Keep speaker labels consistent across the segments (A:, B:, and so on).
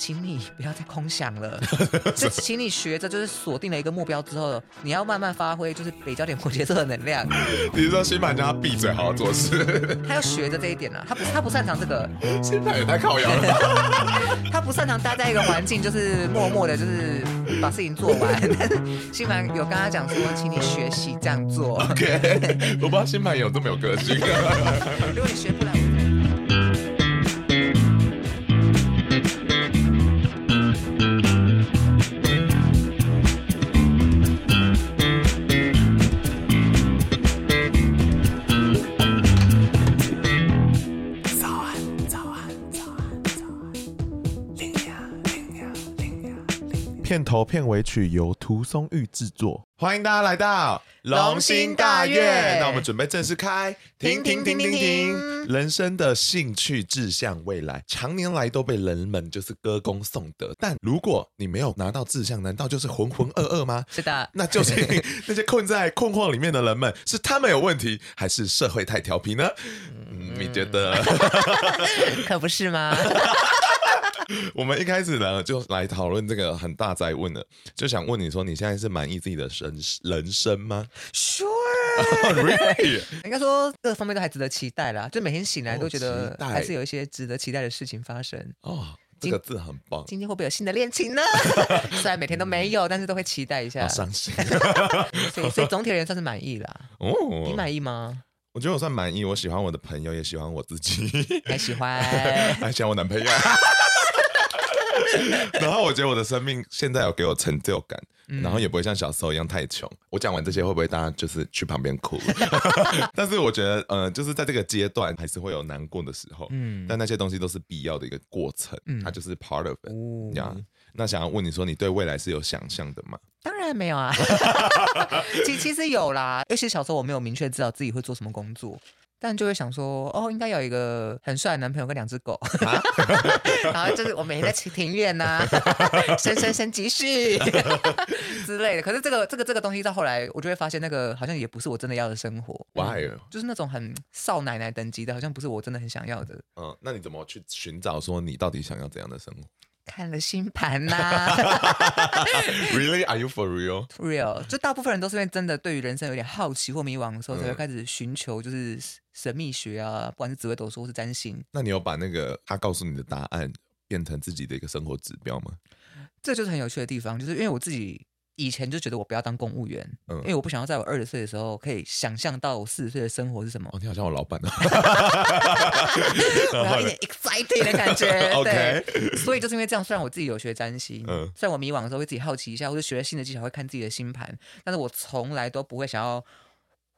A: 请你不要再空想了，就请你学着，就是锁定了一个目标之后，你要慢慢发挥，就是北焦点摩羯座的能量。
B: 你是说星盘叫他闭嘴，好好做事？
A: 他要学着这一点呢，他不，他不擅长这个。
B: 星盘也太靠腰了。
A: 他不擅长待在一个环境，就是默默的，就是把事情做完。但是星盘有跟他讲说，请你学习这样做。
B: OK，我不知道星盘有这么有个性。
A: 如果你学不来。
B: 片头片尾曲由涂松玉制作，欢迎大家来到龙心大院。那我们准备正式开，停停停停停！人生的兴趣志向未来，常年来都被人们就是歌功颂德。但如果你没有拿到志向，难道就是浑浑噩噩吗？
A: 是的，
B: 那就是那些困在困惑里面的人们，是他们有问题，还是社会太调皮呢？嗯，你觉得？
A: 可不是吗？
B: 我们一开始呢，就来讨论这个很大哉问了，就想问你说，你现在是满意自己的人人生吗
A: ？Sure，Really? 应该说各方面都还值得期待啦，就每天醒来都觉得还是有一些值得期待的事情发生。哦，oh,
B: 这个字很棒。
A: 今天会不会有新的恋情呢？虽然每天都没有，但是都会期待一下。
B: 好伤心。
A: 所以，所以总体而言算是满意啦。哦，oh. 你满意吗？
B: 我觉得我算满意，我喜欢我的朋友，也喜欢我自己，
A: 还喜欢，
B: 还喜欢我男朋友。然后我觉得我的生命现在有给我成就感，嗯、然后也不会像小时候一样太穷。我讲完这些会不会大家就是去旁边哭？但是我觉得，呃，就是在这个阶段还是会有难过的时候，嗯，但那些东西都是必要的一个过程，嗯，它就是 part of it。哦、这样，那想要问你说，你对未来是有想象的吗？
A: 当然没有啊，其其实有啦，尤其小时候我没有明确知道自己会做什么工作。但就会想说，哦，应该有一个很帅的男朋友跟两只狗，啊、然后就是我每天在庭院呐、啊，生生生继续之类的。可是这个这个这个东西到后来，我就会发现那个好像也不是我真的要的生活。
B: Why？、
A: 嗯、就是那种很少奶奶等级的，好像不是我真的很想要的。
B: 嗯，那你怎么去寻找说你到底想要怎样的生活？
A: 看了星盘呐，
B: Really? Are you for real?
A: Real？就大部分人都是因为真的对于人生有点好奇或迷惘的时候，才会开始寻求就是神秘学啊，不管是紫微斗数或是占星。
B: 那你有把那个他告诉你的答案变成自己的一个生活指标吗？
A: 这就是很有趣的地方，就是因为我自己。以前就觉得我不要当公务员，嗯，因为我不想要在我二十岁的时候可以想象到我四十岁的生活是什么。
B: 哦，你好像我老板啊，
A: 然后一点 exciting 的感觉。
B: OK，
A: 对，所以就是因为这样，虽然我自己有学占星，嗯，虽然我迷惘的时候会自己好奇一下，或者学了新的技巧会看自己的星盘，但是我从来都不会想要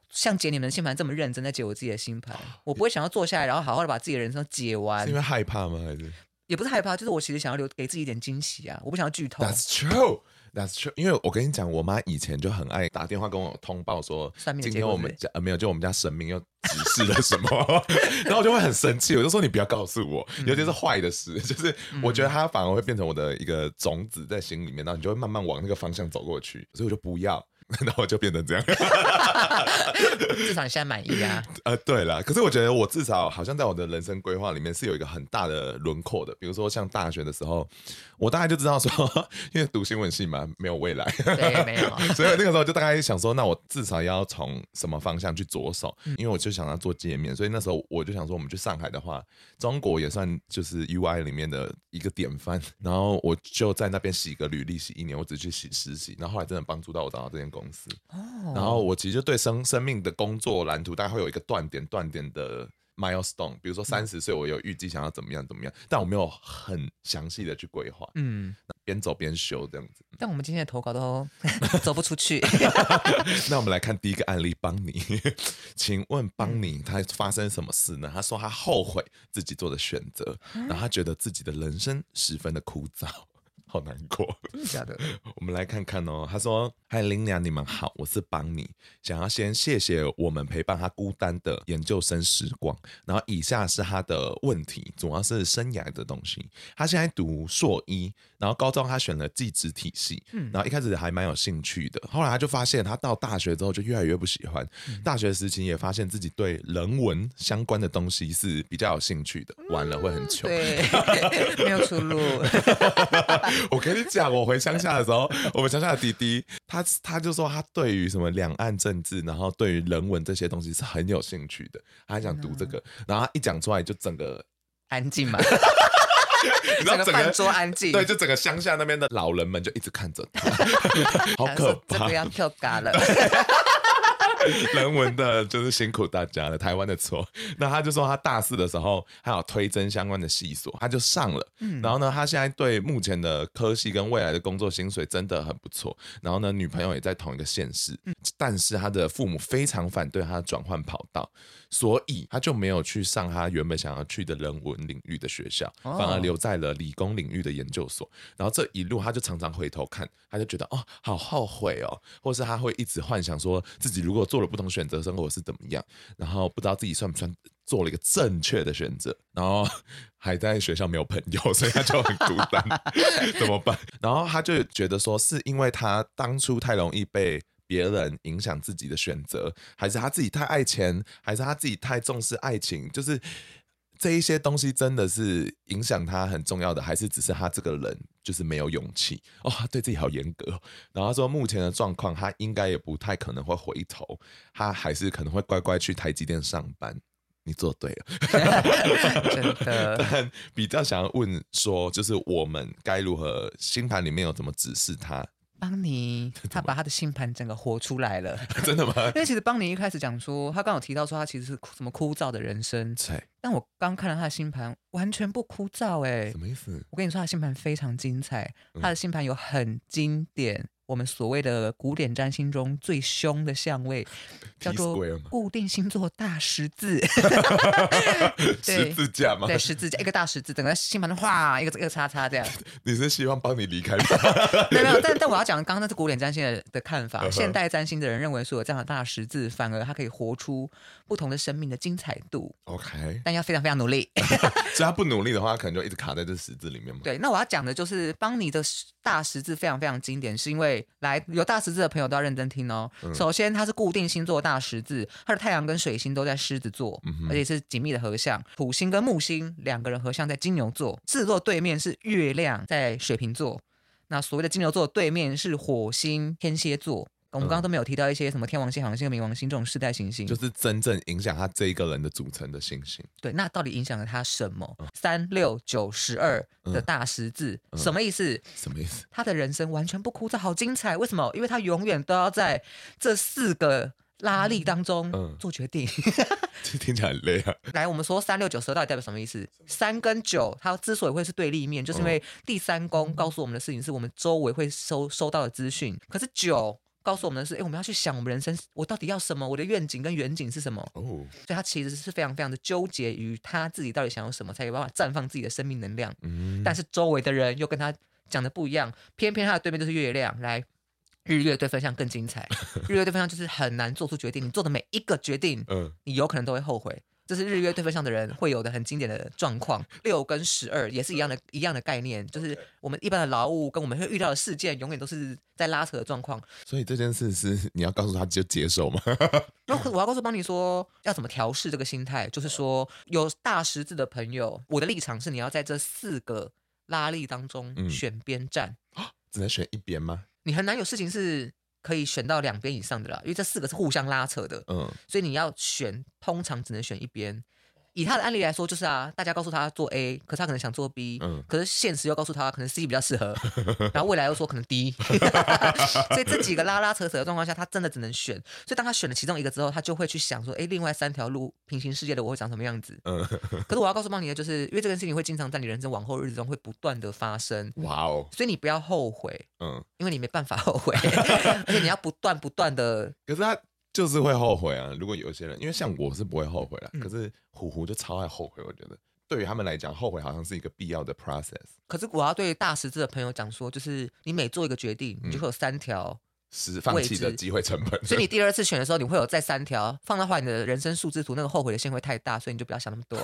A: 像解你们的星盘这么认真在解我自己的星盘。我不会想要坐下来，然后好好的把自己的人生解完。
B: 是因为害怕吗？还是
A: 也不是害怕，就是我其实想要留给自己一点惊喜啊！我不想要剧透。
B: That's true. That's true，因为我跟你讲，我妈以前就很爱打电话跟我通报说，今天我们家呃没有，就我们家神明又指示了什么，然后我就会很生气，我就说你不要告诉我，尤其是坏的事，就是我觉得它反而会变成我的一个种子在心里面，然后你就会慢慢往那个方向走过去，所以我就不要。那我就变成这样，
A: 至少你现在满意啊？
B: 呃，对了，可是我觉得我至少好像在我的人生规划里面是有一个很大的轮廓的。比如说像大学的时候，我大概就知道说，因为读新闻系嘛，没有未来，
A: 对，没有。
B: 所以那个时候就大概想说，那我至少要从什么方向去着手？因为我就想要做界面，所以那时候我就想说，我们去上海的话，中国也算就是 UI 里面的一个典范。然后我就在那边洗个履历，洗一年，我只去洗实习，然后后来真的帮助到我找到这件工。公司，然后我其实就对生生命的工作蓝图大概会有一个断点断点的 milestone，比如说三十岁我有预计想要怎么样怎么样，但我没有很详细的去规划。嗯，边走边修这样子。
A: 但我们今天的投稿都 走不出去。
B: 那我们来看第一个案例，邦尼，请问邦尼他发生什么事呢？他说他后悔自己做的选择，然后他觉得自己的人生十分的枯燥。好难过，
A: 真的假的？
B: 我们来看看哦。他说：“嗨，林娘，你们好，我是邦尼，想要先谢谢我们陪伴他孤单的研究生时光。然后以下是他的问题，主要是生涯的东西。他现在读硕一，然后高中他选了技职体系，嗯，然后一开始还蛮有兴趣的，后来他就发现他到大学之后就越来越不喜欢。嗯、大学时期也发现自己对人文相关的东西是比较有兴趣的，完了会很穷，
A: 对，没有出路。”
B: 我跟你讲，我回乡下的时候，我们乡下的弟弟，他他就说他对于什么两岸政治，然后对于人文这些东西是很有兴趣的，他还想读这个，然后他一讲出来就整个
A: 安静嘛，
B: 你知道整个
A: 饭桌安静，
B: 对，就整个乡下那边的老人们就一直看着他，好可怕，
A: 这个要跳嘎了。
B: 人文的就是辛苦大家了，台湾的错。那他就说他大四的时候还有推甄相关的系所，他就上了。嗯，然后呢，他现在对目前的科系跟未来的工作薪水真的很不错。然后呢，女朋友也在同一个县市，但是他的父母非常反对他转换跑道，所以他就没有去上他原本想要去的人文领域的学校，反而留在了理工领域的研究所。然后这一路他就常常回头看，他就觉得哦，好后悔哦，或是他会一直幻想说自己如果做了不同选择，生活是怎么样？然后不知道自己算不算做了一个正确的选择，然后 还在学校没有朋友，所以他就很孤单，怎么办？然后他就觉得说，是因为他当初太容易被别人影响自己的选择，还是他自己太爱钱，还是他自己太重视爱情？就是。这一些东西真的是影响他很重要的，还是只是他这个人就是没有勇气哦？他对自己好严格。然后他说目前的状况，他应该也不太可能会回头，他还是可能会乖乖去台积电上班。你做对了
A: 真的。
B: 但比较想要问说，就是我们该如何星盘里面有怎么指示他？
A: 邦尼，他把他的星盘整个活出来了，
B: 真的吗？
A: 因为其实邦尼一开始讲说，他刚有提到说他其实是什么枯燥的人生，
B: 对。
A: 但我刚看了他的星盘，完全不枯燥哎，
B: 什么意思？
A: 我跟你说，他的星盘非常精彩，他的星盘有很经典。我们所谓的古典占星中最凶的相位叫做固定星座大十字
B: 十字架吗？
A: 对，十字架一个大十字，整个星盘的画一个一个叉叉这样。
B: 你是希望帮你离开吗？
A: 没有没有，但但我要讲刚刚那是古典占星的的看法，现代占星的人认为说有这样的大十字，反而它可以活出不同的生命的精彩度。
B: OK，
A: 但要非常非常努力。
B: 所以他不努力的话，可能就一直卡在这十字里面嘛。
A: 对，那我要讲的就是帮你的大十字非常非常经典，是因为。来，有大十字的朋友都要认真听哦。嗯、首先，它是固定星座大十字，它的太阳跟水星都在狮子座，嗯、哼而且是紧密的合相。土星跟木星两个人合相在金牛座，狮子座对面是月亮在水瓶座。那所谓的金牛座对面是火星天蝎座。我们刚刚都没有提到一些什么天王星、海王星冥王星这种世代行星，
B: 就是真正影响他这一个人的组成的行星。
A: 对，那到底影响了他什么？三六九十二的大十字、嗯、什么意思？
B: 什么意思？
A: 他的人生完全不枯燥，好精彩。为什么？因为他永远都要在这四个拉力当中做决定。
B: 这 听起来很累啊。
A: 来，我们说三六九十二到底代表什么意思？三跟九，它之所以会是对立面，就是因为第三宫告诉我们的事情是我们周围会收收到的资讯。可是九。告诉我们的是，哎，我们要去想我们人生，我到底要什么？我的愿景跟远景是什么？哦，所以他其实是非常非常的纠结于他自己到底想要什么，才有办法绽放自己的生命能量。嗯，但是周围的人又跟他讲的不一样，偏偏他的对面就是月亮。来，日月对分相更精彩，日月对分相就是很难做出决定，你做的每一个决定，嗯，你有可能都会后悔。这是日月对分相的人会有的很经典的状况，六跟十二也是一样的，一样的概念，就是我们一般的劳务跟我们会遇到的事件，永远都是在拉扯的状况。
B: 所以这件事是你要告诉他就接受吗？
A: 那我要告诉邦尼说，要怎么调试这个心态，就是说有大十字的朋友，我的立场是你要在这四个拉力当中选边站，
B: 嗯，只能选一边吗？
A: 你很难有事情是。可以选到两边以上的啦，因为这四个是互相拉扯的，嗯，所以你要选，通常只能选一边。以他的案例来说，就是啊，大家告诉他做 A，可是他可能想做 B，嗯，可是现实又告诉他可能 C 比较适合，然后未来又说可能 D，所以这几个拉拉扯扯的状况下，他真的只能选。所以当他选了其中一个之后，他就会去想说，哎，另外三条路平行世界的我会长什么样子？嗯，可是我要告诉邦尼的就是，因为这件事情会经常在你人生往后日子中会不断的发生。哇哦！所以你不要后悔，嗯，因为你没办法后悔，而且你要不断不断的。
B: 可是他。就是会后悔啊！如果有些人，因为像我是不会后悔的，嗯、可是虎虎就超爱后悔。我觉得对于他们来讲，后悔好像是一个必要的 process。
A: 可是我要对大十字的朋友讲说，就是你每做一个决定，你就会有三条
B: 是放弃的机会成本。
A: 所以你 第二次选的时候，你会有再三条放到话，你的人生数字图那个后悔的线会太大，所以你就不要想那么多。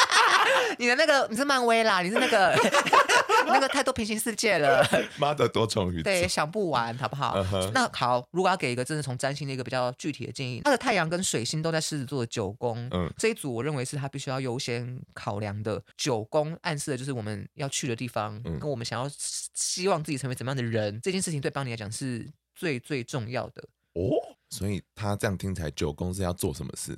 A: 你的那个你是漫威啦，你是那个。那个太多平行世界了，
B: 妈的多重宇宙，
A: 对，想不完，好不好？Uh huh. 那好，如果要给一个真的从占星的一个比较具体的建议，他的太阳跟水星都在狮子座的九宫，嗯，这一组我认为是他必须要优先考量的。九宫暗示的就是我们要去的地方，嗯、跟我们想要希望自己成为怎么样的人，这件事情对邦尼来讲是最最重要的
B: 哦。所以他这样听起来，九宫是要做什么事？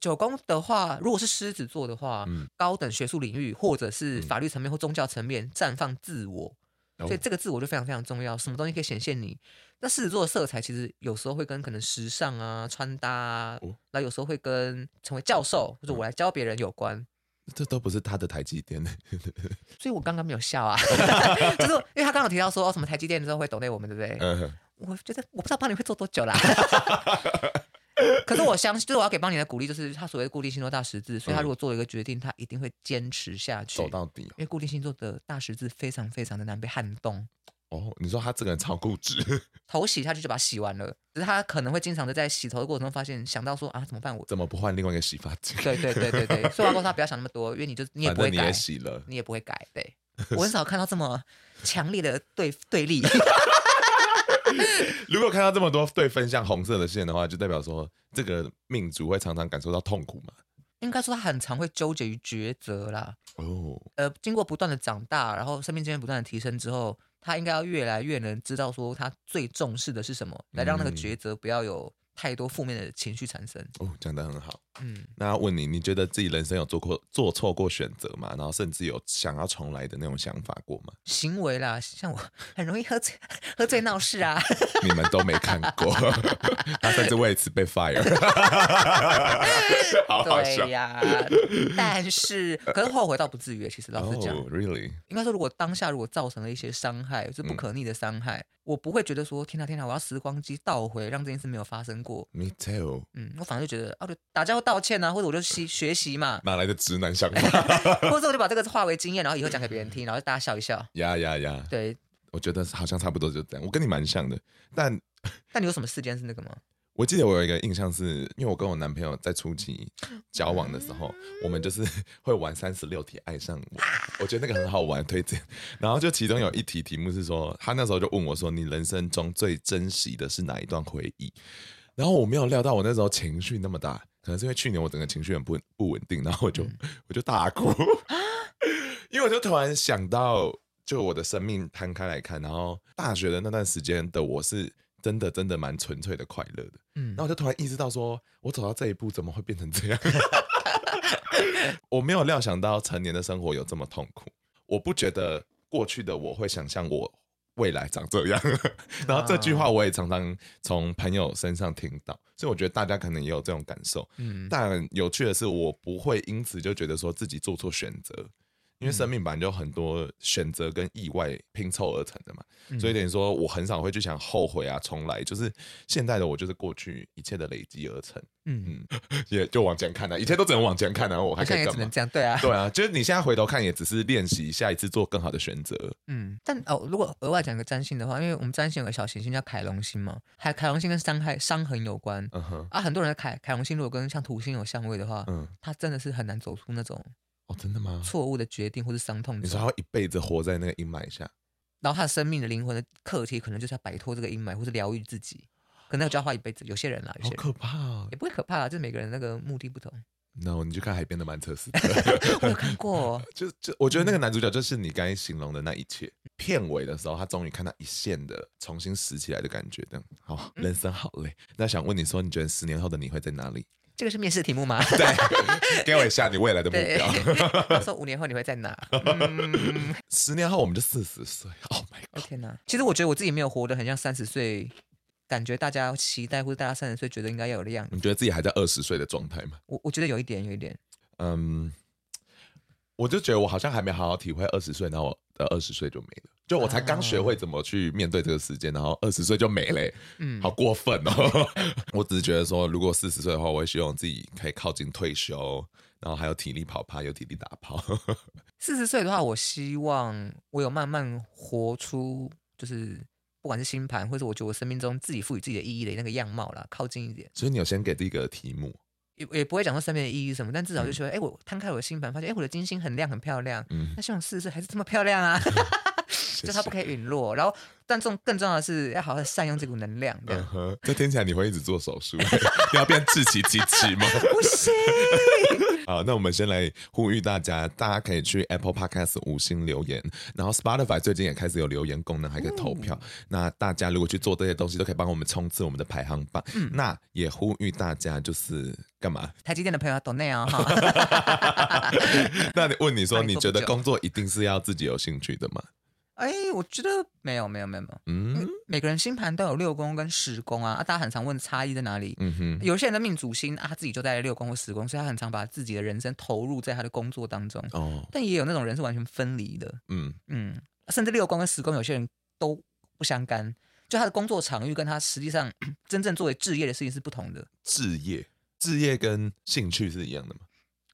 A: 九宫的话，如果是狮子座的话，嗯、高等学术领域或者是法律层面或宗教层面绽放自我，嗯、所以这个自我就非常非常重要。什么东西可以显现你？那狮子座的色彩其实有时候会跟可能时尚啊、穿搭啊，那、哦、有时候会跟成为教授或者我来教别人有关。嗯、
B: 这都不是他的台积电，
A: 所以我刚刚没有笑啊，就是因为他刚刚提到说、哦、什么台积电之后会懂内我们，对不对？嗯、我觉得我不知道帮你会做多久啦。可是我相信，就是我要给邦尼的鼓励，就是他所谓的固定星座大十字，所以他如果做了一个决定，他一定会坚持下去，
B: 走到底。
A: 因为固定星座的大十字非常非常的难被撼动。
B: 哦，你说他这个人超固执，
A: 头洗下去就把它洗完了，只是他可能会经常的在洗头的过程中发现，想到说啊怎么办？我
B: 怎么不换另外一个洗发精？
A: 对对对对对，所以我要告诉他不要想那么多，因为你就你也不会改，
B: 你也洗了，
A: 你也不会改。对，我很少看到这么强烈的对对立。
B: 如果看到这么多对分像红色的线的话，就代表说这个命主会常常感受到痛苦嘛？
A: 应该说他很常会纠结于抉择啦。哦，呃，经过不断的长大，然后生命经验不断的提升之后，他应该要越来越能知道说他最重视的是什么，来让那个抉择不要有。太多负面的情绪产生
B: 哦，讲得很好。嗯，那要问你，你觉得自己人生有做过做错过选择吗？然后甚至有想要重来的那种想法过吗？
A: 行为啦，像我很容易喝醉，喝醉闹事啊。
B: 你们都没看过，他甚至为此被 fire。好好笑
A: 对呀，但是可是后悔倒不至于，其实老实讲
B: ，really，
A: 应该说如果当下如果造成了一些伤害，是不可逆的伤害。嗯我不会觉得说天哪天哪，我要时光机倒回，让这件事没有发生过。
B: Me too。
A: 嗯，我反而就觉得啊，对打架或道歉啊，或者我就习学习嘛。
B: 哪来的直男想法？
A: 或者我就把这个化为经验，然后以后讲给别人听，然后大家笑一笑。
B: 呀呀呀！对，我觉得好像差不多就这样。我跟你蛮像的，但
A: 但你有什么事件是那个吗？
B: 我记得我有一个印象是，因为我跟我男朋友在初期交往的时候，我们就是会玩三十六题爱上我，我觉得那个很好玩，推荐。然后就其中有一题题目是说，他那时候就问我说：“你人生中最珍惜的是哪一段回忆？”然后我没有料到我那时候情绪那么大，可能是因为去年我整个情绪很不不稳定，然后我就 我就大哭，因为我就突然想到，就我的生命摊开来看，然后大学的那段时间的我是。真的真的蛮纯粹的快乐的，嗯，然后我就突然意识到说，说我走到这一步怎么会变成这样？我没有料想到成年的生活有这么痛苦。我不觉得过去的我会想象我未来长这样。然后这句话我也常常从朋友身上听到，所以我觉得大家可能也有这种感受。嗯，但有趣的是，我不会因此就觉得说自己做错选择。因为生命本来就很多选择跟意外拼凑而成的嘛，嗯、所以等于说我很少会去想后悔啊、重来，就是现在的我就是过去一切的累积而成。嗯嗯，也就往前看了、啊，一切都只能往前看啊，我还可以干嘛？
A: 也只能这样，对啊，
B: 对啊，就是你现在回头看，也只是练习下一次做更好的选择。
A: 嗯，但哦，如果额外讲个占星的话，因为我们占星有个小行星叫凯龙星嘛，还凯龙星跟伤害伤痕有关。嗯哼，啊，很多人的凯凯龙星如果跟像土星有相位的话，嗯，他真的是很难走出那种。
B: 哦，真的吗？
A: 错误的决定或是伤痛，
B: 你说他会一辈子活在那个阴霾下，
A: 然后他的生命的灵魂的课题，可能就是要摆脱这个阴霾，或是疗愈自己，可能要就要花一辈子。有些人啦，有些人
B: 好可怕啊，
A: 也不会可怕啊，就是每个人那个目的不同。
B: No，你去看海边的曼彻斯特，
A: 我有看过。
B: 就就我觉得那个男主角就是你刚才形容的那一切。嗯、片尾的时候，他终于看到一线的重新拾起来的感觉，这样好，人生好累。嗯、那想问你说，你觉得十年后的你会在哪里？
A: 这个是面试题目吗？
B: 对，给我一下你未来的目标。
A: 他说 五年后你会在哪？嗯、
B: 十年后我们就四十岁。Oh my god！
A: 天哪，其实我觉得我自己没有活得很像三十岁，感觉大家期待或者大家三十岁觉得应该要有的样子。
B: 你觉得自己还在二十岁的状态吗？
A: 我我觉得有一点，有一点。
B: 嗯，我就觉得我好像还没好好体会二十岁，那我的二十岁就没了。就我才刚学会怎么去面对这个时间，然后二十岁就没了，嗯，好过分哦！我只是觉得说，如果四十岁的话，我会希望自己可以靠近退休，然后还有体力跑趴，有体力打炮。
A: 四十岁的话，我希望我有慢慢活出，就是不管是星盘，或者我觉得我生命中自己赋予自己的意义的那个样貌啦，靠近一点。
B: 所以你有先给这个题目，
A: 也也不会讲说生命的意义什么，但至少就觉得，哎、嗯，我摊开我的星盘，发现，哎，我的金星很亮，很漂亮。嗯，那希望四十岁还是这么漂亮啊。就他不可以陨落，然后，但重更重要的是要好好善用这股能量。这样，
B: 嗯、这听起来你会一直做手术，要变志祺七七吗？
A: 不行。
B: 好，那我们先来呼吁大家，大家可以去 Apple Podcast 五星留言，然后 Spotify 最近也开始有留言功能，还可以投票。嗯、那大家如果去做这些东西，都可以帮我们冲刺我们的排行榜。嗯、那也呼吁大家就是干嘛？
A: 台积电的朋友要 donate 哦。
B: 那你问你说，你觉得工作一定是要自己有兴趣的吗？
A: 哎，我觉得没有，没有，没有，没有。嗯，每个人星盘都有六宫跟十宫啊，啊，大家很常问差异在哪里。嗯哼，有些人的命主星啊，他自己就在六宫或十宫，所以他很常把自己的人生投入在他的工作当中。哦，但也有那种人是完全分离的。嗯嗯，甚至六宫跟十宫，有些人都不相干，就他的工作场域跟他实际上 真正作为置业的事情是不同的。
B: 置业，置业跟兴趣是一样的吗？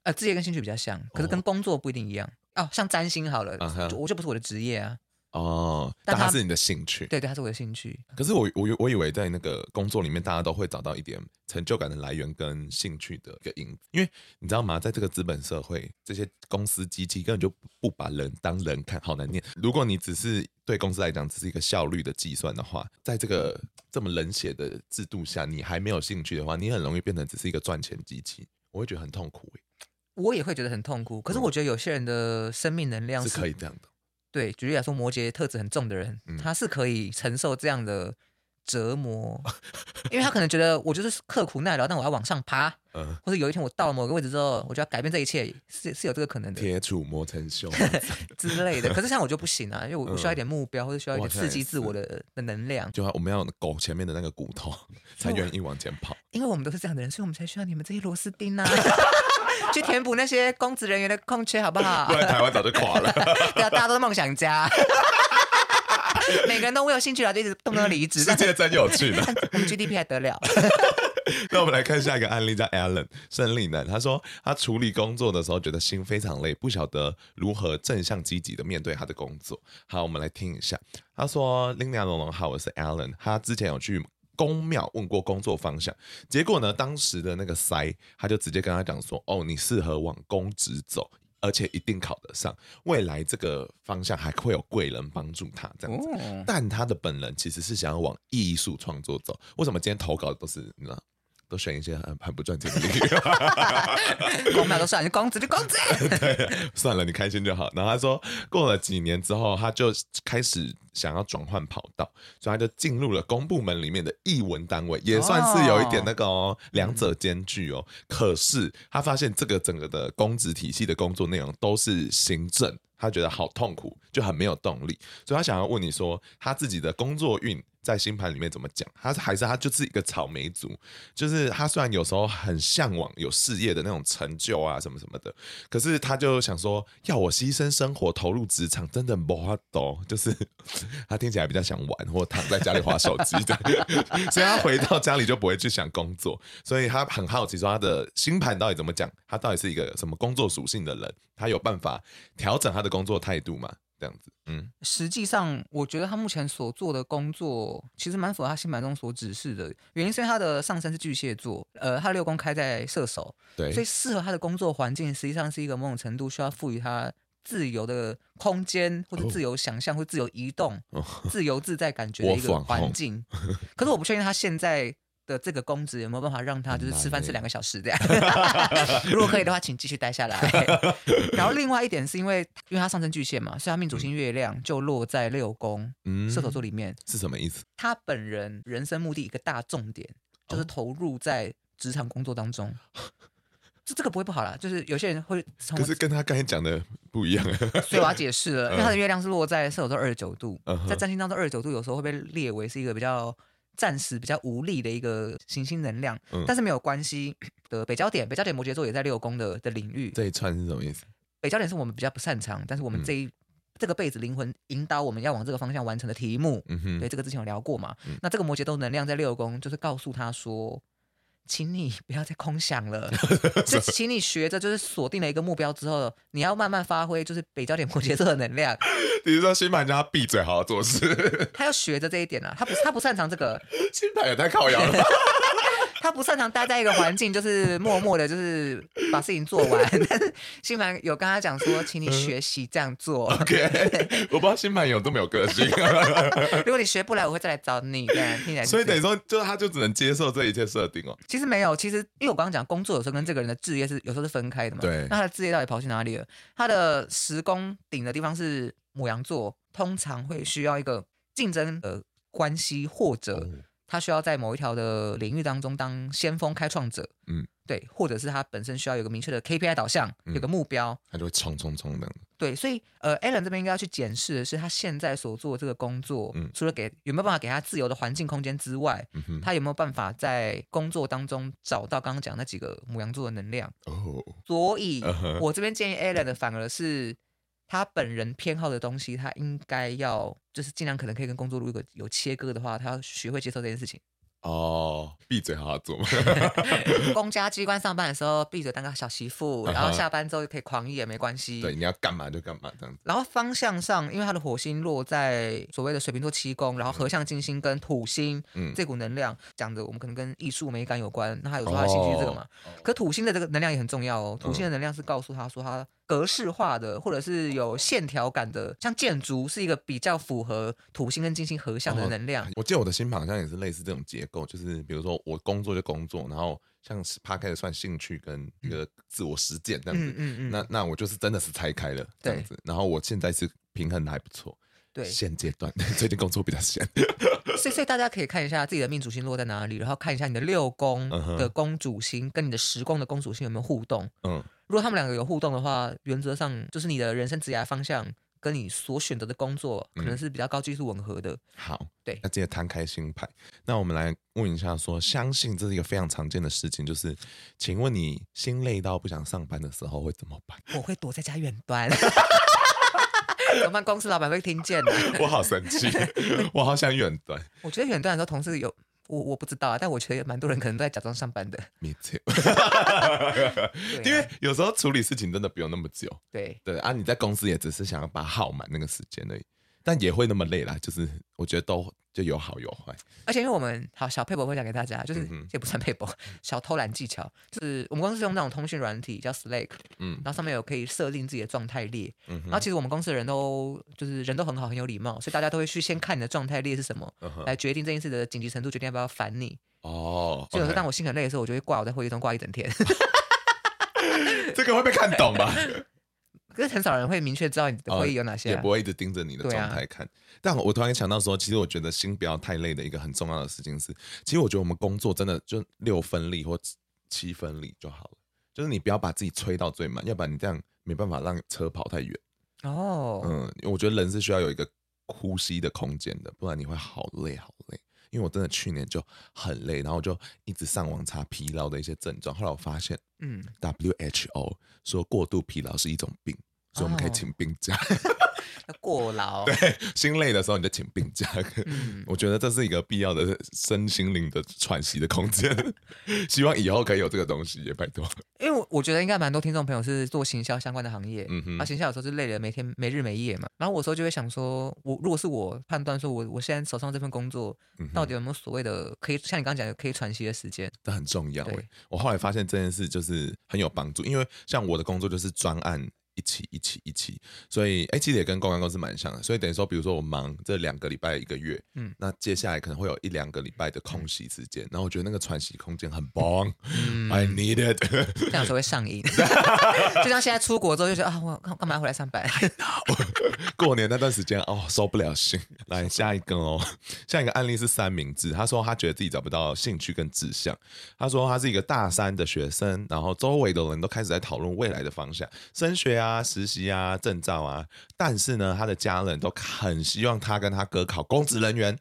A: 呃，置业跟兴趣比较像，可是跟工作不一定一样。哦，哦，像占星好了，我就不是我的职业啊。
B: 哦，但它是你的兴趣，
A: 对对，它是我的兴趣。
B: 可是我我我以为在那个工作里面，大家都会找到一点成就感的来源跟兴趣的一个因，因为你知道吗？在这个资本社会，这些公司机器根本就不把人当人看，好难念。如果你只是对公司来讲只是一个效率的计算的话，在这个这么冷血的制度下，你还没有兴趣的话，你很容易变成只是一个赚钱机器，我会觉得很痛苦。
A: 我也会觉得很痛苦。可是我觉得有些人的生命能量是，
B: 是可以这样的。
A: 对，举例来说，摩羯特质很重的人，嗯、他是可以承受这样的折磨，因为他可能觉得我就是刻苦耐劳，但我要往上爬，嗯、或者有一天我到了某个位置之后，我就要改变这一切，是是有这个可能的。
B: 铁杵磨成针
A: 之类的。可是像我就不行啊，因为我需要一点目标，嗯、或者需要一点刺激自我的的能量。
B: 就我们要狗前面的那个骨头，才愿意往前跑。
A: 因为我们都是这样的人，所以我们才需要你们这些螺丝钉啊。去填补那些公职人员的空缺，好不好？
B: 不然台湾早就垮了。
A: 对啊，大家都是梦想家，每个人都我有兴趣了，就一直动不动离职。
B: 世界真有趣的，
A: 我们 GDP 还得了？
B: 那我们来看下一个案例，叫 Alan 胜利男。他说他处理工作的时候觉得心非常累，不晓得如何正向积极的面对他的工作。好，我们来听一下。他说：“林娘龙龙好，我是 Alan。他之前有去。”宫庙问过工作方向，结果呢，当时的那个塞他就直接跟他讲说：“哦，你适合往公职走，而且一定考得上，未来这个方向还会有贵人帮助他这样子。哦”但他的本人其实是想要往艺术创作走。为什么今天投稿的都是你知道？都选一些很很不赚钱的领域，
A: 公庙都算，你工资就工资。
B: 对，算了，你开心就好。然后他说，过了几年之后，他就开始想要转换跑道，所以他就进入了公部门里面的译文单位，也算是有一点那个哦，两者兼具哦。可是他发现这个整个的公职体系的工作内容都是行政，他觉得好痛苦，就很没有动力，所以他想要问你说，他自己的工作运。在星盘里面怎么讲？他还是他就是一个草莓族，就是他虽然有时候很向往有事业的那种成就啊什么什么的，可是他就想说，要我牺牲生活投入职场，真的不好懂。就是 他听起来比较想玩，或躺在家里滑手机的，所以他回到家里就不会去想工作。所以他很好奇说，他的星盘到底怎么讲？他到底是一个什么工作属性的人？他有办法调整他的工作态度吗？这样子，嗯，
A: 实际上，我觉得他目前所做的工作其实蛮符合他星盘中所指示的。原因是因为他的上升是巨蟹座，呃，他的六宫开在射手，对，所以适合他的工作环境，实际上是一个某种程度需要赋予他自由的空间，或者自由想象，或自由移动、哦、自由自在感觉的一个环境。可是我不确定他现在。的这个工资有没有办法让他就是吃饭吃两个小时这样？如果可以的话，请继续待下来。然后另外一点是因为，因为他上升巨蟹嘛，所以他命主星月亮就落在六宫射手座里面，
B: 是什么意思？
A: 他本人人生目的一个大重点就是投入在职场工作当中。这这个不会不好啦，就是有些人会。
B: 可是跟他刚才讲的不一样。
A: 所以我要解释了，因为他的月亮是落在射手座二十九度，
B: 嗯、
A: 在占星当中二十九度有时候会被列为是一个比较暂时比较无力的一个行星能量，
B: 嗯、
A: 但是没有关系的北焦点，北焦点摩羯座也在六宫的的领域。
B: 这一串是什么意思？
A: 北焦点是我们比较不擅长，但是我们这一、嗯、这个辈子灵魂引导我们要往这个方向完成的题目。
B: 嗯哼，
A: 对，这个之前有聊过嘛？
B: 嗯、
A: 那这个摩羯座能量在六宫，就是告诉他说。请你不要再空想了，是请你学着，就是锁定了一个目标之后，你要慢慢发挥，就是北焦点摩羯座的能量。
B: 比如说新盘叫他闭嘴，好好做事。
A: 他要学着这一点啊，他不，他不擅长这个。
B: 新盘也太靠摇了吧。
A: 他不擅长待在一个环境，就是默默的，就是把事情做完。但是星盘有跟他讲说，请你学习这样做。
B: 嗯、OK，我不知道星盘有这么有个性。
A: 如果你学不来，我会再来找你。对，听起来。
B: 所以等于说，就他就只能接受这一切设定哦。
A: 其实没有，其实因为我刚刚讲工作有时候跟这个人的职业是有时候是分开的嘛。
B: 对。
A: 那他的职业到底跑去哪里了？他的十宫顶的地方是母羊座，通常会需要一个竞争的关系或者。哦他需要在某一条的领域当中当先锋开创者，
B: 嗯，
A: 对，或者是他本身需要有个明确的 KPI 导向，嗯、有个目标，
B: 他就会冲冲冲的。
A: 对，所以呃，Alan 这边应该要去检视的是他现在所做的这个工作，嗯，除了给有没有办法给他自由的环境空间之外，嗯、他有没有办法在工作当中找到刚刚讲那几个母羊座的能量？哦，所以、uh huh、我这边建议 Alan 的反而是。他本人偏好的东西，他应该要就是尽量可能可以跟工作如果有切割的话，他要学会接受这件事情。
B: 哦，闭嘴好好做。
A: 公家机关上班的时候闭嘴当个小媳妇，然后下班之后就可以狂野没关系。
B: 对，你要干嘛就干嘛这样子。
A: 然后方向上，因为他的火星落在所谓的水瓶座七宫，然后合相金星跟土星，嗯，这股能量讲的我们可能跟艺术美感有关。那他有说他的兴趣是这个嘛？哦、可土星的这个能量也很重要哦。土星的能量是告诉他说他。格式化的，或者是有线条感的，像建筑是一个比较符合土星跟金星合相的能量。
B: 哦、我记得我的星盘好像也是类似这种结构，就是比如说我工作就工作，然后像是 Podcast 算兴趣跟一个自我实践这样子。嗯嗯嗯。那那我就是真的是拆开了这样子。然后我现在是平衡的还不错。对。现阶段 最近工作比较闲。
A: 所以所以大家可以看一下自己的命主星落在哪里，然后看一下你的六宫的宫主星跟你的十宫的宫主星有没有互动。嗯。如果他们两个有互动的话，原则上就是你的人生职业方向跟你所选择的工作可能是比较高技术吻合的。嗯、
B: 好，
A: 对，
B: 那直接着摊开心牌，那我们来问一下说，说相信这是一个非常常见的事情，就是，请问你心累到不想上班的时候会怎么办？
A: 我会躲在家远端，我们？公司老板会听见的。
B: 我好生气，我好想远端。
A: 我觉得远端的时候，同事有。我我不知道啊，但我觉得蛮多人可能都在假装上班的。
B: 没错，因为有时候处理事情真的不用那么久。
A: 对
B: 对啊，你在公司也只是想要把它耗满那个时间而已。但也会那么累啦，就是我觉得都就有好有坏。
A: 而且因为我们好小佩博分享给大家，就是也不算佩博，小偷懒技巧，就是我们公司用那种通讯软体叫 Slack，嗯，然后上面有可以设定自己的状态列，嗯，然后其实我们公司的人都就是人都很好，很有礼貌，所以大家都会去先看你的状态列是什么，来决定这件事的紧急程度，决定要不要烦你。哦，所以有时候当我心很累的时候，我就会挂我在会议中挂一整天。
B: 这个会被看懂吧？
A: 可是很少人会明确知道你的会议有哪些、
B: 也不会一直盯着你的状态看。啊、但我突然想到说，其实我觉得心不要太累的一个很重要的事情是，其实我觉得我们工作真的就六分力或七分力就好了，就是你不要把自己催到最满，要不然你这样没办法让车跑太远。哦，嗯，我觉得人是需要有一个呼吸的空间的，不然你会好累好累。因为我真的去年就很累，然后就一直上网查疲劳的一些症状，后来我发现，嗯，WHO 说过度疲劳是一种病。所以我们可以请病假，
A: 过劳。
B: 对，心累的时候你就请病假。嗯，我觉得这是一个必要的身心灵的喘息的空间。希望以后可以有这个东西，也拜托。
A: 因为我我觉得应该蛮多听众朋友是做行销相关的行业，嗯哼，啊，行销有时候是累了，每天没日没夜嘛。然后我有时候就会想说，我如果是我判断说我我现在手上这份工作，到底有没有所谓的可以像你刚刚讲的可以喘息的时间？
B: 这很重要。
A: 对
B: 我后来发现这件事就是很有帮助，因为像我的工作就是专案。一起一起一起，所以哎，其实也跟公关公司蛮像的。所以等于说，比如说我忙这两个礼拜一个月，嗯，那接下来可能会有一两个礼拜的空隙时间，然后我觉得那个喘息空间很棒，嗯，I need it，
A: 这样说会上瘾，就像现在出国之后就觉得啊，我干嘛要回来上班？
B: 过年那段时间哦，收不了心。来下一个哦，下一个案例是三明治，他说他觉得自己找不到兴趣跟志向。他说他是一个大三的学生，然后周围的人都开始在讨论未来的方向，升学啊、实习啊、证照啊。但是呢，他的家人都很希望他跟他哥考公职人员。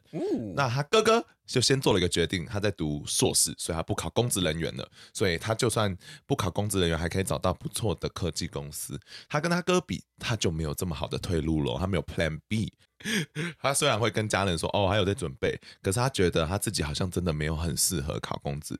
B: 那他哥哥就先做了一个决定，他在读硕士，所以他不考公职人员了。所以他就算不考公职人员，还可以找到不错的科技公司。他跟他哥比，他就没有这么好的退路了，他没有 Plan B。他虽然会跟家人说哦，还有在准备，可是他觉得他自己好像真的没有很适合考公职。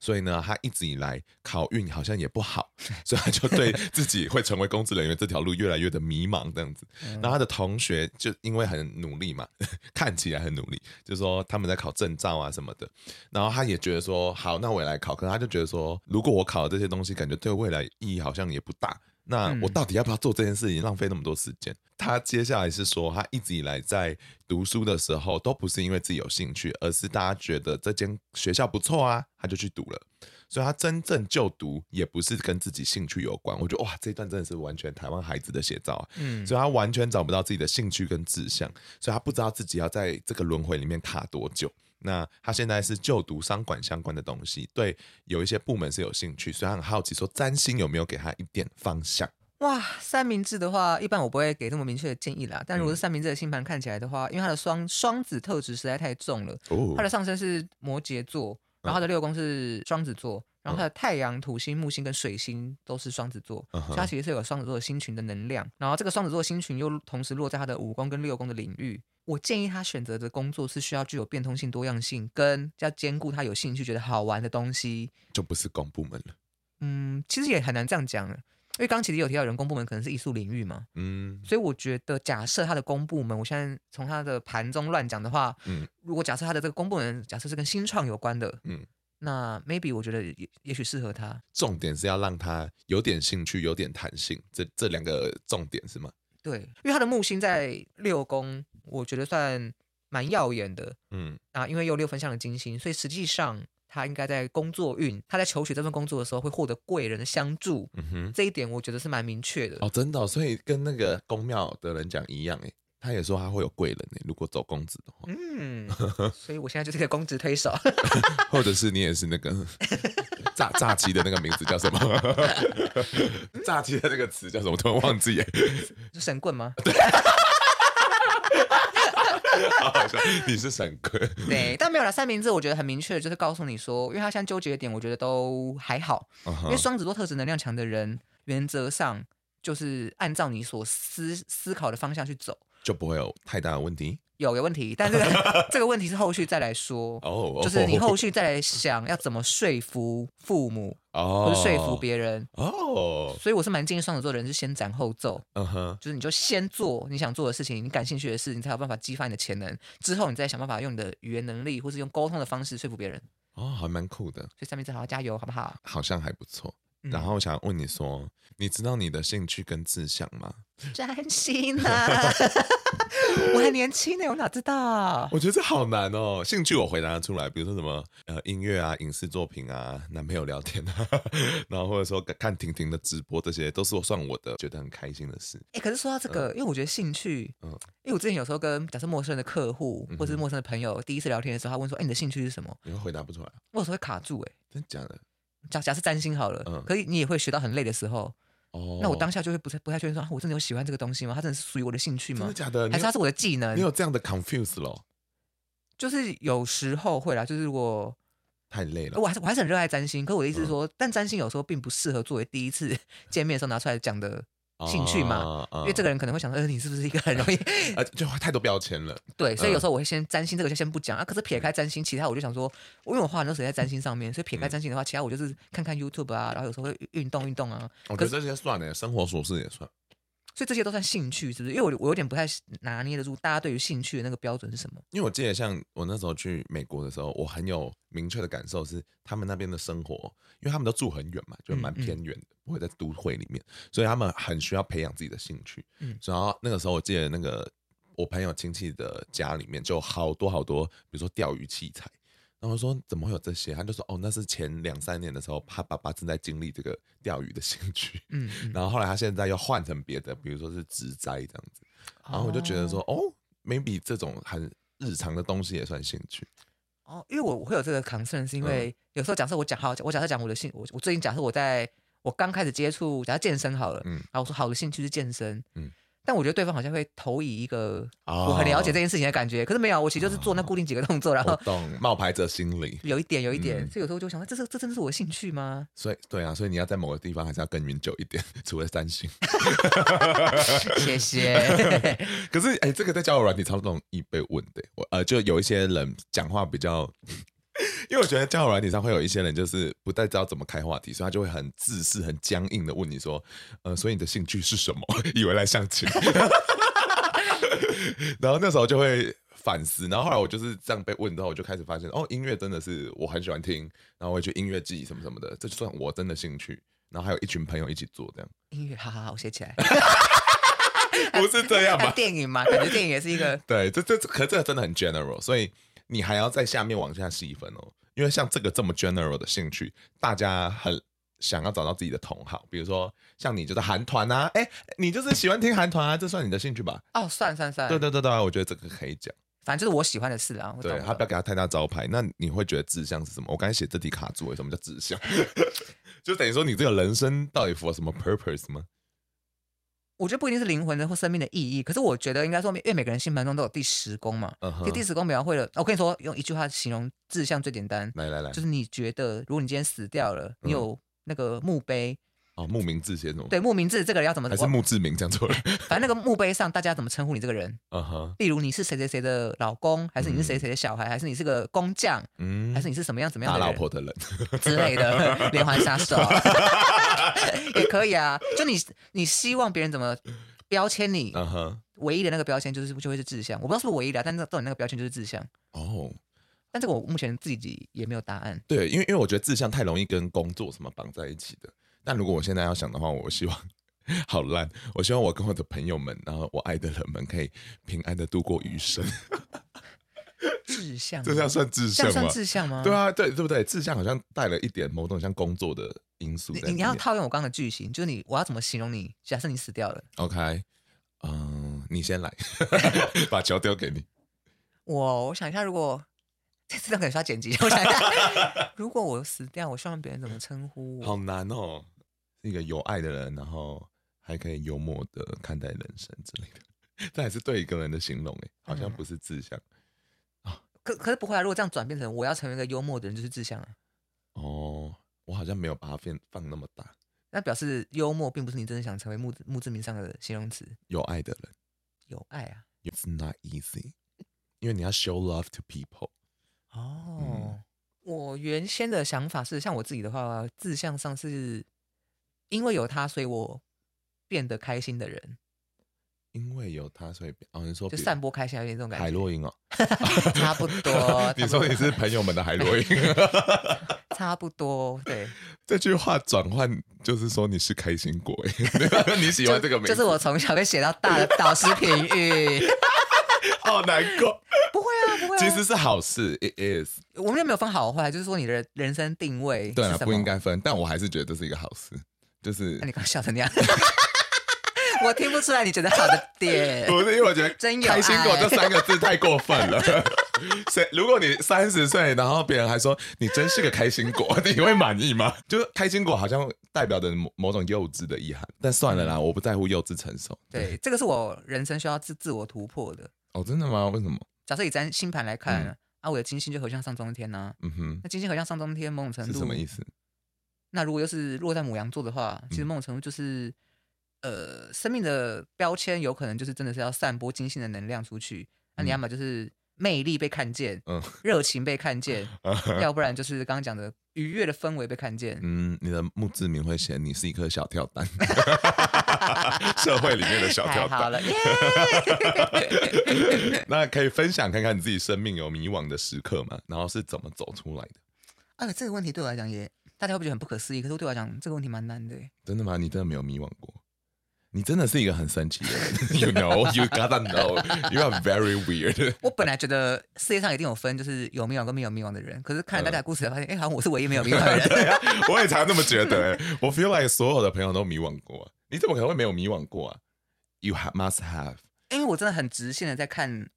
B: 所以呢，他一直以来考运好像也不好，所以他就对自己会成为公职人员这条路越来越的迷茫这样子。然后他的同学就因为很努力嘛，看起来很努力，就是说他们在考证照啊什么的。然后他也觉得说，好，那我也来考。可是他就觉得说，如果我考了这些东西，感觉对未来意义好像也不大。那我到底要不要做这件事情，浪费那么多时间？他接下来是说，他一直以来在读书的时候，都不是因为自己有兴趣，而是大家觉得这间学校不错啊，他就去读了。所以他真正就读也不是跟自己兴趣有关。我觉得哇，这一段真的是完全台湾孩子的写照啊。嗯，所以他完全找不到自己的兴趣跟志向，所以他不知道自己要在这个轮回里面卡多久。那他现在是就读商管相关的东西，对有一些部门是有兴趣，所以他很好奇说占星有没有给他一点方向？
A: 哇，三明治的话，一般我不会给这么明确的建议啦。但如果是三明治的星盘看起来的话，因为他的双双子特质实在太重了，哦、他的上升是摩羯座，然后他的六宫是双子座，然后他的太阳、土星、木星跟水星都是双子座，嗯、所以他其实是有双子座的星群的能量。然后这个双子座的星群又同时落在他的五宫跟六宫的领域。我建议他选择的工作是需要具有变通性、多样性，跟要兼顾他有兴趣、觉得好玩的东西，
B: 就不是公部门了。
A: 嗯，其实也很难这样讲，因为刚刚其实有提到人工部门可能是艺术领域嘛。嗯，所以我觉得假设他的公部门，我现在从他的盘中乱讲的话，嗯，如果假设他的这个公部门假设是跟新创有关的，嗯，那 maybe 我觉得也也许适合他。
B: 重点是要让他有点兴趣、有点弹性，这这两个重点是吗？
A: 对，因为他的木星在六宫。我觉得算蛮耀眼的，嗯啊，因为有六分相的金星，所以实际上他应该在工作运，他在求取这份工作的时候会获得贵人的相助，嗯哼，这一点我觉得是蛮明确的。
B: 哦，真的、哦，所以跟那个宫庙的人讲一样，哎，他也说他会有贵人，哎，如果走公子的话，
A: 嗯，所以我现在就是个公子推手，
B: 或者是你也是那个炸炸鸡的那个名字叫什么？炸鸡的那个词叫什么？突然忘记，哎，
A: 是神棍吗？
B: 好好笑，你是神棍。
A: 对，但没有了三明治，我觉得很明确的就是告诉你说，因为他现在纠结的点，我觉得都还好。Uh huh. 因为双子座特质能量强的人，原则上就是按照你所思思考的方向去走，
B: 就不会有太大的问题。
A: 有有问题，但是 这个问题是后续再来说。哦，就是你后 续再来想要怎么说服父母，或者说服别人。哦，所以我是蛮建议双子座的人是先斩后奏。嗯哼，就是你就先做你想做的事情，你感兴趣的事，你才有办法激发你的潜能。之后你再想办法用你的语言能力，或是用沟通的方式说服别人。
B: 哦，还蛮酷的。
A: 所以三明治好好加油，好不好？
B: 好像还不错。然后我想问你说，你知道你的兴趣跟志向吗？
A: 占星啊，我还年轻呢，我哪知道？
B: 我觉得这好难哦。兴趣我回答得出来，比如说什么呃音乐啊、影视作品啊、男朋友聊天啊，然后或者说看婷婷的直播，这些都是我算我的觉得很开心的事。
A: 哎，可是说到这个，嗯、因为我觉得兴趣，嗯，因为我之前有时候跟假设陌生的客户或者是陌生的朋友、第一次聊天的时候，他问说：“哎，你的兴趣是什么？”
B: 你会回答不出来，
A: 我有时候会卡住，哎，
B: 真的假的？
A: 假假设占星好了，嗯、可以你也会学到很累的时候。哦，那我当下就会不太不太确定说，啊，我真的有喜欢这个东西吗？它真的是属于我的兴趣吗？
B: 真的假的？
A: 还是它是我的技能？
B: 你有这样的 confuse 咯？
A: 就是有时候会啦，就是如果
B: 太累了，
A: 我还是我还是很热爱占星。可我的意思是说，嗯、但占星有时候并不适合作为第一次 见面的时候拿出来讲的。兴趣嘛，因为这个人可能会想说，呃，你是不是一个很容易，
B: 呃，就太多标签了。
A: 对，所以有时候我会先占星这个就先不讲啊。可是撇开占星，其他我就想说，因为我花很多时间在占星上面，所以撇开占星的话，其他我就是看看 YouTube 啊，然后有时候会运动运动啊。
B: 我觉得这些算的，生活琐事也算。
A: 所以这些都算兴趣，是不是？因为我我有点不太拿捏得住大家对于兴趣的那个标准是什么。
B: 因为我记得像我那时候去美国的时候，我很有明确的感受是，他们那边的生活，因为他们都住很远嘛，就蛮偏远的，嗯嗯、不会在都会里面，所以他们很需要培养自己的兴趣。嗯，然后那个时候我记得那个我朋友亲戚的家里面就好多好多，比如说钓鱼器材。然后我说怎么会有这些？他就说哦，那是前两三年的时候，他爸爸正在经历这个钓鱼的兴趣。嗯，嗯，然后后来他现在又换成别的，比如说是植栽这样子。然后我就觉得说哦，哦，maybe 这种很日常的东西也算兴趣。
A: 哦，因为我我会有这个 concern，是因为有时候假设我讲好，我假设讲我的兴，我我最近假设我在我刚开始接触，假设健身好了，嗯，然后我说好的兴趣是健身，嗯。但我觉得对方好像会投以一个我很了解这件事情的感觉，可是没有，我其实就是做那固定几个动作，然后
B: 懂冒牌者心理，
A: 有一点，有一点，所以有时候就想说，这是这真的是我的兴趣吗？
B: 所以对啊，所以你要在某个地方还是要耕耘久一点，除了三星。
A: 谢谢。
B: 可是哎，这个在交友软体超容易被问的，我呃，就有一些人讲话比较。因为我觉得交友软体上会有一些人，就是不太知道怎么开话题，所以他就会很自私、很僵硬的问你说：“呃，所以你的兴趣是什么？” 以为来相亲，然后那时候就会反思。然后后来我就是这样被问之后，我就开始发现，哦，音乐真的是我很喜欢听，然后我也去音乐季什么什么的，这就算我真的兴趣。然后还有一群朋友一起做这样。
A: 音乐，好好好，我写起来。
B: 不是这样吧？
A: 电影嘛，感觉电影也是一个。
B: 对，这这可是这个真的很 general，所以。你还要在下面往下细分哦，因为像这个这么 general 的兴趣，大家很想要找到自己的同好，比如说像你就是韩团啊，哎，你就是喜欢听韩团啊，这算你的兴趣吧？
A: 哦，算算算，
B: 对对对对，我觉得这个可以讲，
A: 反正就是我喜欢的事啊。
B: 对，他不要给他太大招牌。那你会觉得志向是什么？我刚才写这题卡住，为什么叫志向？就等于说你这个人生到底符合什么 purpose 吗？
A: 我觉得不一定是灵魂的或生命的意义，可是我觉得应该说，因为每个人星盘中都有第十宫嘛。Uh 第十宫描绘了，我跟你说，用一句话形容志向最简单。来来来，就是你觉得，如果你今天死掉了，你有那个墓碑。
B: 哦，墓名字写什么？
A: 对，墓名字这个人要怎么？
B: 还是墓志铭讲错了？
A: 反正那个墓碑上，大家怎么称呼你这个人？嗯哼、uh。例如你是谁谁谁的老公，还是你是谁谁的小孩，嗯、还是你是个工匠，嗯，还是你是什么样怎么样的
B: 打老婆的人
A: 之类的连环杀手 也可以啊。就你你希望别人怎么标签你？嗯哼、uh。Huh. 唯一的那个标签就是就会是志向，我不知道是不是唯一的，但是到你那个标签就是志向。哦。Oh. 但这个我目前自己也没有答案。
B: 对，因为因为我觉得志向太容易跟工作什么绑在一起的。但如果我现在要想的话，我希望 好烂。我希望我跟我的朋友们，然后我爱的人们，可以平安的度过余生。
A: 志向，
B: 这叫算志向吗？
A: 算志向吗？
B: 对啊，对对不对？志向好像带了一点某种像工作的因素。
A: 你你要套用我刚刚的句型，就是你我要怎么形容你？假设你死掉了
B: ，OK，嗯，你先来，把球丢给你。
A: 我我想一下，如果。这次可能需要剪辑。我想一下，如果我死掉，我希望别人怎么称呼我？
B: 好难哦，是一个有爱的人，然后还可以幽默的看待人生之类的。这还是对一个人的形容哎，好像不是志向
A: 啊。可可是不会啊，如果这样转变成我要成为一个幽默的人，就是志向啊。
B: 哦，我好像没有把它放放那么大。
A: 那表示幽默并不是你真的想成为墓墓志铭上的形容词。
B: 有爱的人，
A: 有爱啊。
B: It's not easy，因为你要 show love to people。
A: 哦，嗯、我原先的想法是，像我自己的话，志向上是因为有他，所以我变得开心的人。
B: 因为有他，所以变哦，你说
A: 就散播开心，有点这种感觉。
B: 海洛因哦，
A: 差不多。
B: 你说你是朋友们的海洛因，
A: 差不多。对，
B: 这句话转换就是说你是开心果，你喜欢这个名字，
A: 就是我从小被写到大的导师评语，
B: 好难过。
A: 不会啊、
B: 其实是好事，it is。
A: 我们也没有分好坏，就是说你的人生定位。
B: 对啊，不应该分，但我还是觉得这是一个好事。就是，
A: 那你刚笑成那样，我听不出来你觉得好的点。
B: 不是，因为我觉得“真开心果”这三个字太过分了。谁？如果你三十岁，然后别人还说你真是个开心果，你会满意吗？就是开心果好像代表着某某种幼稚的意涵。但算了啦，我不在乎幼稚成熟。
A: 对，对这个是我人生需要自自我突破的。
B: 哦，真的吗？为什么？
A: 假设以咱星盘来看，嗯、啊，我的金星就合相上中天呐、啊。嗯哼，那金星合相上中天，某种程度是
B: 什么意思？
A: 那如果又是落在母羊座的话，其实某种程度就是，嗯、呃，生命的标签有可能就是真的是要散播金星的能量出去。那你要么就是魅力被看见，嗯，热情被看见，要不然就是刚刚讲的愉悦的氛围被看见。
B: 嗯，你的墓志铭会写你是一颗小跳蛋，社会里面的小跳蛋。
A: 好了，
B: 那可以分享看看你自己生命有迷惘的时刻吗？然后是怎么走出来的？
A: 啊，这个问题对我来讲也，大家会不会觉得很不可思议？可是对我来讲，这个问题蛮难的。
B: 真的吗？你真的没有迷惘过？你真的是一个很神奇的人，You know, you gotta know, you are very weird。
A: 我本来觉得世界上一定有分，就是有迷惘跟没有迷惘的人。可是看了大家的故事才发现，哎、好像我是唯一没有迷惘的人。
B: 对啊，我也常这么觉得。哎，我 feel like 所有的朋友都迷惘过，你怎么可能会没有迷惘过啊？You have, must have。
A: 因为我真的很直线的在看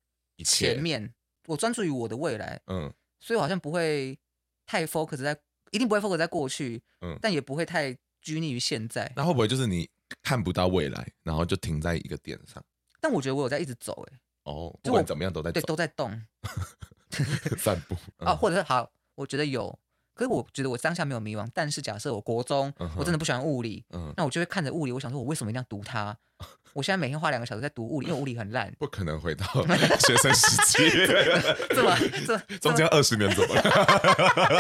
A: 前面，我专注于我的未来。嗯，所以我好像不会太 focus 在，一定不会 focus 在过去。嗯，但也不会太拘泥于现在。
B: 那会不会就是你？看不到未来，然后就停在一个点上。
A: 但我觉得我有在一直走，哎，
B: 哦，不管怎么样都在走，
A: 对，都在动，
B: 散步
A: 啊，或者是好，我觉得有。可是我觉得我当下没有迷惘。但是假设我国中我真的不喜欢物理，那我就会看着物理，我想说，我为什么一定要读它？我现在每天花两个小时在读物理，因为物理很烂。
B: 不可能回到 学生时期，
A: 这么这
B: 中间二十年走了。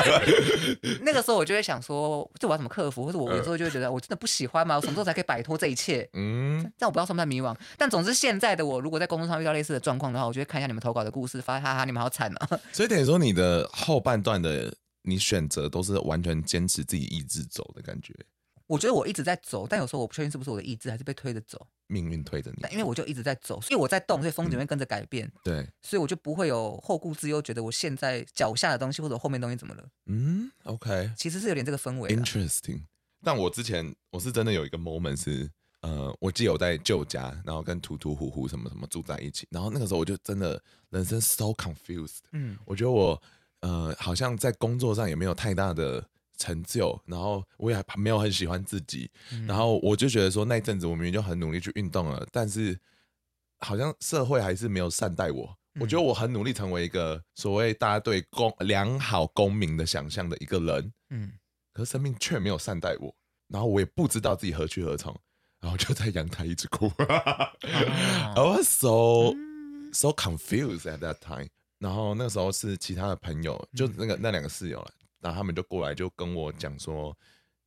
A: 那个时候我就会想说，这我要怎么克服？或者我有时候就会觉得，我真的不喜欢吗？我什么时候才可以摆脱这一切？嗯，但我不知道算不算迷惘。但总之，现在的我如果在工作上遇到类似的状况的话，我就会看一下你们投稿的故事，发现哈哈，你们好惨啊！
B: 所以等于说，你的后半段的。你选择都是完全坚持自己意志走的感觉。
A: 我觉得我一直在走，但有时候我不确定是不是我的意志，还是被推着走。
B: 命运推着你。
A: 因为我就一直在走，所以我在动，所以风景会跟着改变。嗯、
B: 对，
A: 所以我就不会有后顾之忧，觉得我现在脚下的东西或者后面东西怎么了。
B: 嗯，OK，
A: 其实是有点这个氛围。
B: Interesting。但我之前我是真的有一个 moment 是，呃，我记得我在旧家，然后跟图图虎虎什么什么住在一起，然后那个时候我就真的人生 so confused。嗯，我觉得我。呃，好像在工作上也没有太大的成就，然后我也没有很喜欢自己，嗯、然后我就觉得说那阵子我明明就很努力去运动了，但是好像社会还是没有善待我。嗯、我觉得我很努力成为一个所谓大家对公良好公民的想象的一个人，嗯，可是生命却没有善待我，然后我也不知道自己何去何从，然后就在阳台一直哭。啊、I was so so confused at that time. 然后那时候是其他的朋友，就那个那两个室友了，然后他们就过来就跟我讲说，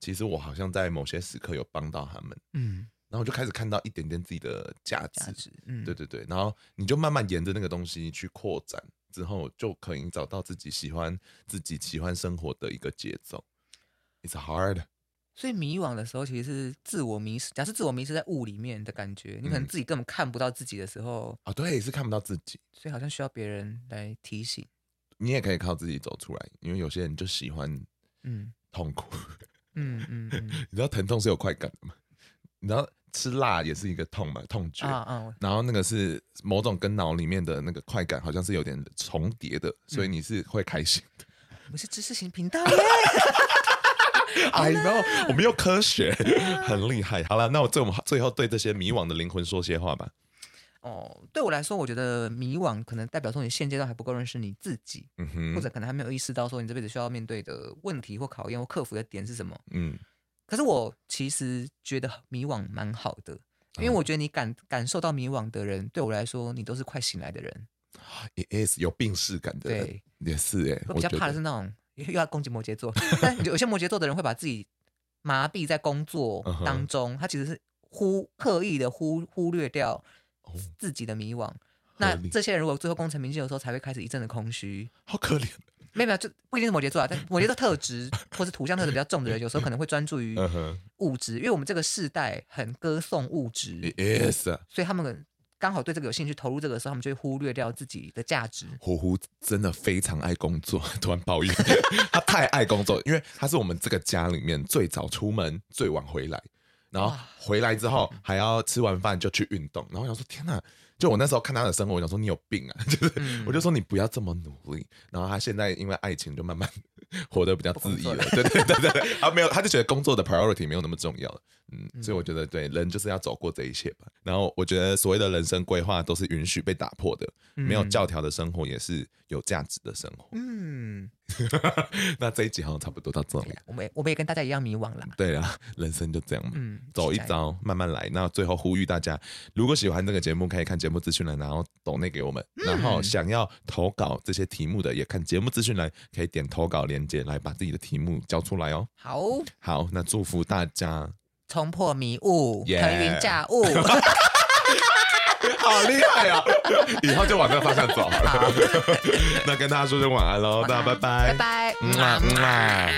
B: 其实我好像在某些时刻有帮到他们，嗯，然后我就开始看到一点点自己的价值，价值，嗯，对对对，然后你就慢慢沿着那个东西去扩展，之后就可以找到自己喜欢自己喜欢生活的一个节奏。It's hard.
A: 所以迷惘的时候，其实是自我迷失。假设自我迷失在雾里面的感觉，你可能自己根本看不到自己的时候，
B: 啊、嗯哦，对，是看不到自己，
A: 所以好像需要别人来提醒。
B: 你也可以靠自己走出来，因为有些人就喜欢，嗯，痛苦，嗯嗯嗯。你知道疼痛是有快感的吗？你知道吃辣也是一个痛嘛，痛觉啊啊。然后那个是某种跟脑里面的那个快感好像是有点重叠的，所以你是会开心的。
A: 我们是知识型频道耶。
B: I know，我们又科学，很厉害。好了，那我最后最后对这些迷惘的灵魂说些话吧。
A: 哦，对我来说，我觉得迷惘可能代表说你现阶段还不够认识你自己，嗯哼，或者可能还没有意识到说你这辈子需要面对的问题或考验或克服的点是什么。嗯，可是我其实觉得迷惘蛮好的，因为我觉得你感感受到迷惘的人，对我来说，你都是快醒来的人。
B: 也是有病逝感的，
A: 对，
B: 也是哎。
A: 我比较怕的是那种。又要攻击摩羯座，但有些摩羯座的人会把自己麻痹在工作当中，他其实是忽刻意的忽忽略掉自己的迷惘。哦、那这些人如果最后功成名就的时候，才会开始一阵的空虚，
B: 好可怜。
A: 没有没有，就不一定是摩羯座啊，但摩羯座特质 或是土象特质比较重的人，有时候可能会专注于物质，因为我们这个世代很歌颂物质
B: ，Yes，
A: 所以他们。刚好对这个有兴趣，投入这个时候，他们就会忽略掉自己的价值。
B: 虎虎真的非常爱工作，突然抱怨 他太爱工作，因为他是我们这个家里面最早出门、最晚回来，然后回来之后还要吃完饭就去运动。然后我想说，天哪！就我那时候看他的生活，我想说你有病啊！就是、嗯、我就说你不要这么努力。然后他现在因为爱情，就慢慢 活得比较自意了。对对对对，啊没有，他就觉得工作的 priority 没有那么重要了。嗯，所以我觉得对人就是要走过这一切吧。然后我觉得所谓的人生规划都是允许被打破的，没有教条的生活也是有价值的生活。嗯，那这一集好像差不多到这里。
A: 我们我们也跟大家一样迷惘了。
B: 对啊，人生就这样嘛。嗯，走一遭，慢慢来。那最后呼吁大家，如果喜欢这个节目，可以看节目资讯栏，然后抖内给我们。然后想要投稿这些题目的，也看节目资讯栏，可以点投稿链接来把自己的题目交出来哦。
A: 好，
B: 好，那祝福大家
A: 冲破迷雾，
B: 腾
A: 云驾雾。
B: 好厉害啊！以后就往这个方向走好了。那跟大家说声晚安喽，大家拜拜，
A: 拜拜，
B: 嗯啊嗯啊。